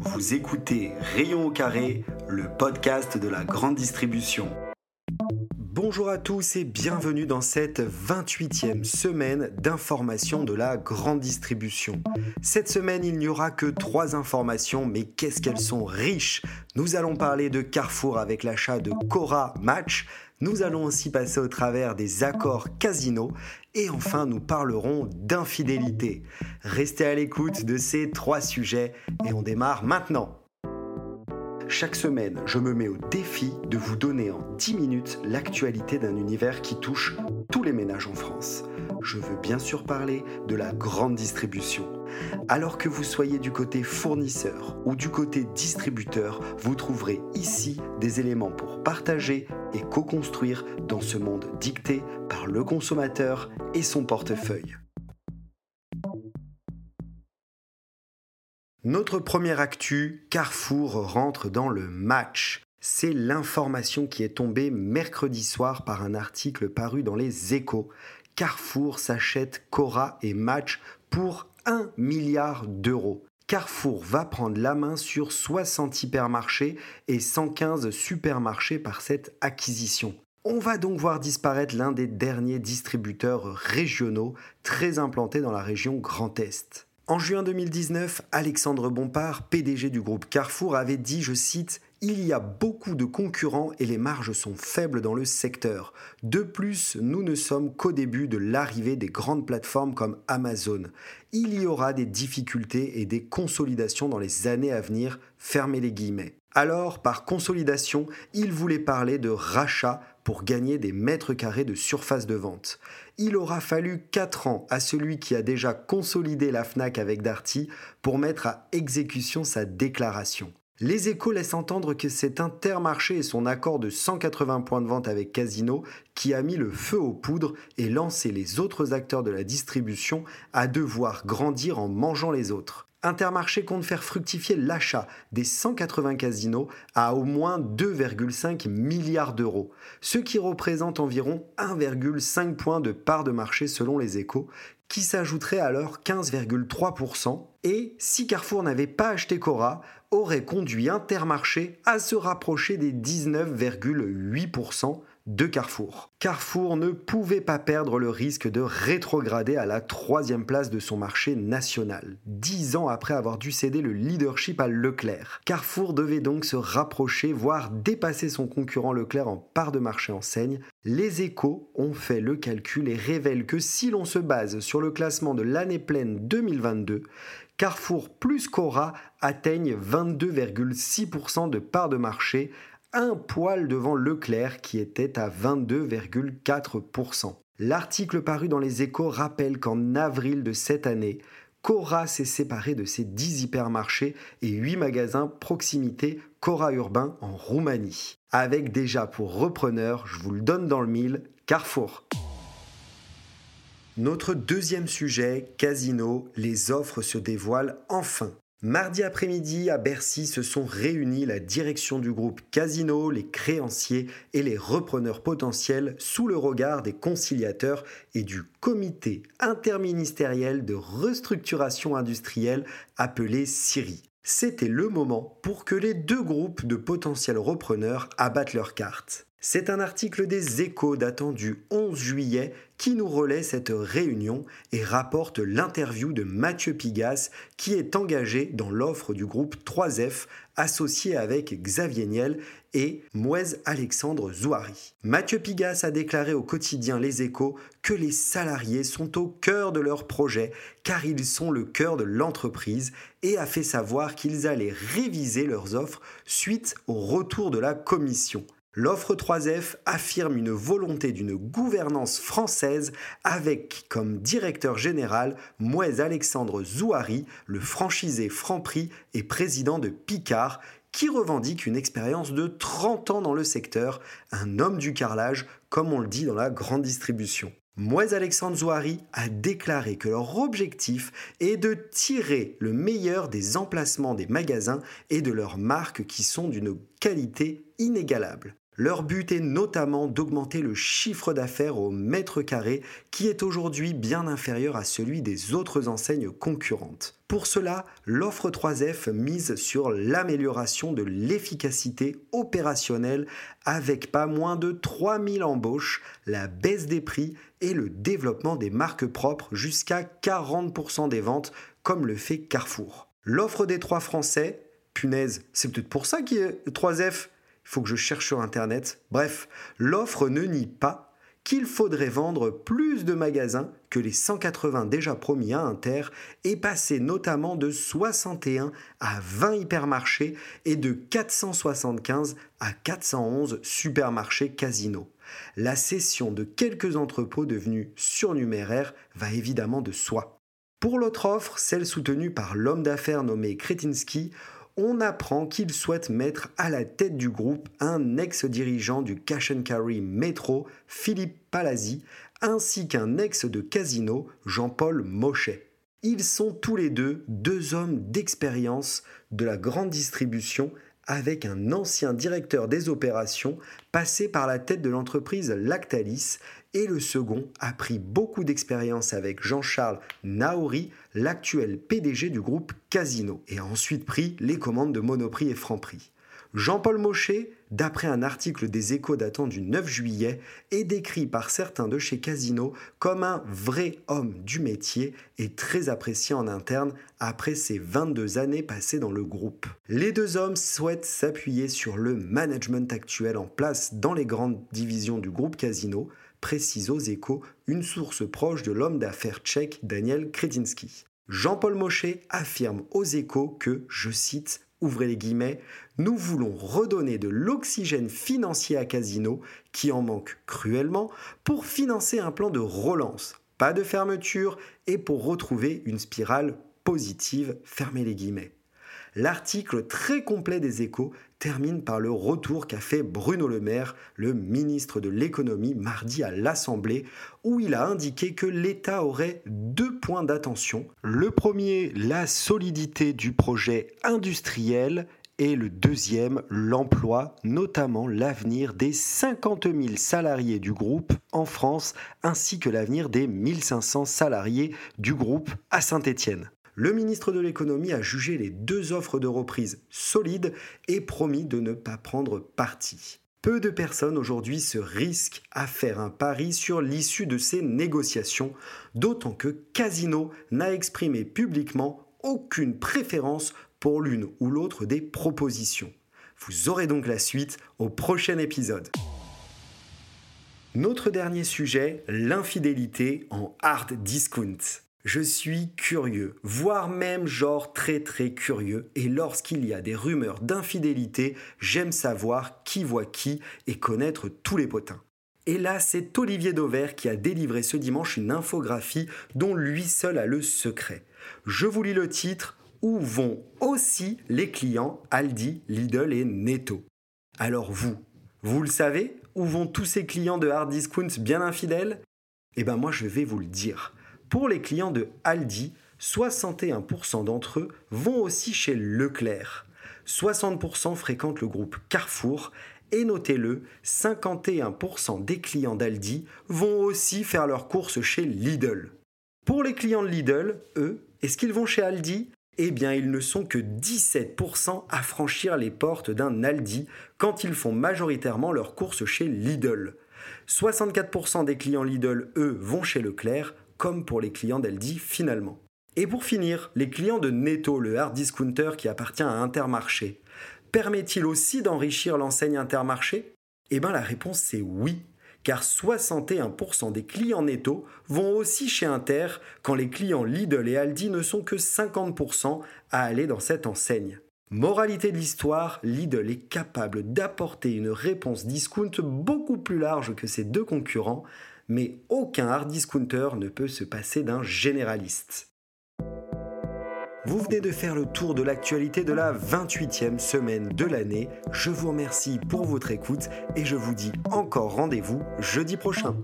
Vous écoutez Rayon au carré, le podcast de la grande distribution. Bonjour à tous et bienvenue dans cette 28e semaine d'information de la grande distribution. Cette semaine, il n'y aura que trois informations, mais qu'est-ce qu'elles sont riches? Nous allons parler de Carrefour avec l'achat de Cora Match, nous allons aussi passer au travers des accords casino et enfin nous parlerons d'infidélité. Restez à l'écoute de ces trois sujets et on démarre maintenant. Chaque semaine, je me mets au défi de vous donner en 10 minutes l'actualité d'un univers qui touche tous les ménages en France. Je veux bien sûr parler de la grande distribution. Alors que vous soyez du côté fournisseur ou du côté distributeur, vous trouverez ici des éléments pour partager et co-construire dans ce monde dicté par le consommateur et son portefeuille. Notre première actu, Carrefour rentre dans le match. C'est l'information qui est tombée mercredi soir par un article paru dans les échos. Carrefour s'achète Cora et Match pour 1 milliard d'euros. Carrefour va prendre la main sur 60 hypermarchés et 115 supermarchés par cette acquisition. On va donc voir disparaître l'un des derniers distributeurs régionaux très implantés dans la région Grand Est. En juin 2019, Alexandre Bompard, PDG du groupe Carrefour, avait dit, je cite, il y a beaucoup de concurrents et les marges sont faibles dans le secteur. De plus, nous ne sommes qu'au début de l'arrivée des grandes plateformes comme Amazon. Il y aura des difficultés et des consolidations dans les années à venir, fermez les guillemets. Alors, par consolidation, il voulait parler de rachat pour gagner des mètres carrés de surface de vente. Il aura fallu 4 ans à celui qui a déjà consolidé la FNAC avec Darty pour mettre à exécution sa déclaration. Les échos laissent entendre que c'est Intermarché et son accord de 180 points de vente avec Casino qui a mis le feu aux poudres et lancé les autres acteurs de la distribution à devoir grandir en mangeant les autres. Intermarché compte faire fructifier l'achat des 180 casinos à au moins 2,5 milliards d'euros, ce qui représente environ 1,5 point de part de marché selon les échos, qui s'ajouterait alors 15,3%, et si Carrefour n'avait pas acheté Cora, aurait conduit Intermarché à se rapprocher des 19,8% de Carrefour. Carrefour ne pouvait pas perdre le risque de rétrograder à la troisième place de son marché national, dix ans après avoir dû céder le leadership à Leclerc. Carrefour devait donc se rapprocher, voire dépasser son concurrent Leclerc en part de marché enseigne. Les échos ont fait le calcul et révèlent que si l'on se base sur le classement de l'année pleine 2022, Carrefour plus Cora atteignent 22,6% de part de marché un poil devant Leclerc qui était à 22,4%. L'article paru dans les échos rappelle qu'en avril de cette année, Cora s'est séparé de ses 10 hypermarchés et 8 magasins proximité Cora Urbain en Roumanie. Avec déjà pour repreneur, je vous le donne dans le mille, Carrefour. Notre deuxième sujet, Casino, les offres se dévoilent enfin. Mardi après-midi, à Bercy, se sont réunis la direction du groupe Casino, les créanciers et les repreneurs potentiels sous le regard des conciliateurs et du comité interministériel de restructuration industrielle appelé CIRI. C'était le moment pour que les deux groupes de potentiels repreneurs abattent leurs cartes. C'est un article des échos datant du 11 juillet qui nous relaie cette réunion et rapporte l'interview de Mathieu Pigas qui est engagé dans l'offre du groupe 3F associé avec Xavier Niel et Mouez Alexandre Zouari. Mathieu Pigas a déclaré au quotidien Les Échos que les salariés sont au cœur de leur projet car ils sont le cœur de l'entreprise et a fait savoir qu'ils allaient réviser leurs offres suite au retour de la commission. L'offre 3F affirme une volonté d'une gouvernance française avec comme directeur général Mouez Alexandre Zouari, le franchisé Franprix et président de Picard, qui revendique une expérience de 30 ans dans le secteur, un homme du carrelage, comme on le dit dans la grande distribution. Mouez Alexandre Zouari a déclaré que leur objectif est de tirer le meilleur des emplacements des magasins et de leurs marques qui sont d'une qualité inégalable. Leur but est notamment d'augmenter le chiffre d'affaires au mètre carré qui est aujourd'hui bien inférieur à celui des autres enseignes concurrentes. Pour cela, l'offre 3F mise sur l'amélioration de l'efficacité opérationnelle avec pas moins de 3000 embauches, la baisse des prix et le développement des marques propres jusqu'à 40% des ventes comme le fait Carrefour. L'offre des trois Français, punaise, c'est peut-être pour ça qu'il est 3F il faut que je cherche sur Internet. Bref, l'offre ne nie pas qu'il faudrait vendre plus de magasins que les 180 déjà promis à Inter et passer notamment de 61 à 20 hypermarchés et de 475 à 411 supermarchés casinos. La cession de quelques entrepôts devenus surnuméraires va évidemment de soi. Pour l'autre offre, celle soutenue par l'homme d'affaires nommé Kretinsky, on apprend qu'il souhaite mettre à la tête du groupe un ex-dirigeant du cash and carry Metro, Philippe Palazzi, ainsi qu'un ex de Casino, Jean-Paul Mochet. Ils sont tous les deux deux hommes d'expérience de la grande distribution avec un ancien directeur des opérations passé par la tête de l'entreprise Lactalis et le second a pris beaucoup d'expérience avec Jean-Charles Naori, l'actuel PDG du groupe Casino, et a ensuite pris les commandes de Monoprix et Franprix. Jean-Paul Mochet, d'après un article des Échos datant du 9 juillet, est décrit par certains de chez Casino comme un vrai homme du métier et très apprécié en interne après ses 22 années passées dans le groupe. Les deux hommes souhaitent s'appuyer sur le management actuel en place dans les grandes divisions du groupe Casino, précise aux échos une source proche de l'homme d'affaires tchèque Daniel Kretinsky. Jean-Paul Mochet affirme aux échos que, je cite, ouvrez les guillemets, nous voulons redonner de l'oxygène financier à Casino, qui en manque cruellement, pour financer un plan de relance, pas de fermeture, et pour retrouver une spirale positive, fermez les guillemets. L'article très complet des échos termine par le retour qu'a fait Bruno Le Maire, le ministre de l'économie, mardi à l'Assemblée, où il a indiqué que l'État aurait deux points d'attention. Le premier, la solidité du projet industriel et le deuxième, l'emploi, notamment l'avenir des 50 000 salariés du groupe en France, ainsi que l'avenir des 1500 salariés du groupe à Saint-Étienne le ministre de l'économie a jugé les deux offres de reprise solides et promis de ne pas prendre parti. Peu de personnes aujourd'hui se risquent à faire un pari sur l'issue de ces négociations, d'autant que Casino n'a exprimé publiquement aucune préférence pour l'une ou l'autre des propositions. Vous aurez donc la suite au prochain épisode. Notre dernier sujet, l'infidélité en hard discount. Je suis curieux, voire même genre très très curieux, et lorsqu'il y a des rumeurs d'infidélité, j'aime savoir qui voit qui et connaître tous les potins. Et là, c'est Olivier Dauvert qui a délivré ce dimanche une infographie dont lui seul a le secret. Je vous lis le titre Où vont aussi les clients Aldi, Lidl et Netto? Alors vous, vous le savez? Où vont tous ces clients de hard discount bien infidèles? Eh ben moi je vais vous le dire. Pour les clients de Aldi, 61% d'entre eux vont aussi chez Leclerc. 60% fréquentent le groupe Carrefour et notez-le, 51% des clients d'Aldi vont aussi faire leurs courses chez Lidl. Pour les clients de Lidl, eux, est-ce qu'ils vont chez Aldi? Eh bien, ils ne sont que 17% à franchir les portes d'un Aldi quand ils font majoritairement leurs courses chez Lidl. 64% des clients Lidl, eux, vont chez Leclerc, comme pour les clients d'Aldi finalement. Et pour finir, les clients de Netto, le hard discounter qui appartient à Intermarché, permet-il aussi d'enrichir l'enseigne Intermarché? Eh bien la réponse c'est oui, car 61% des clients Netto vont aussi chez Inter quand les clients Lidl et Aldi ne sont que 50% à aller dans cette enseigne. Moralité de l'histoire, Lidl est capable d'apporter une réponse discount beaucoup plus large que ses deux concurrents, mais aucun hard discounter ne peut se passer d'un généraliste. Vous venez de faire le tour de l'actualité de la 28e semaine de l'année. Je vous remercie pour votre écoute et je vous dis encore rendez-vous jeudi prochain.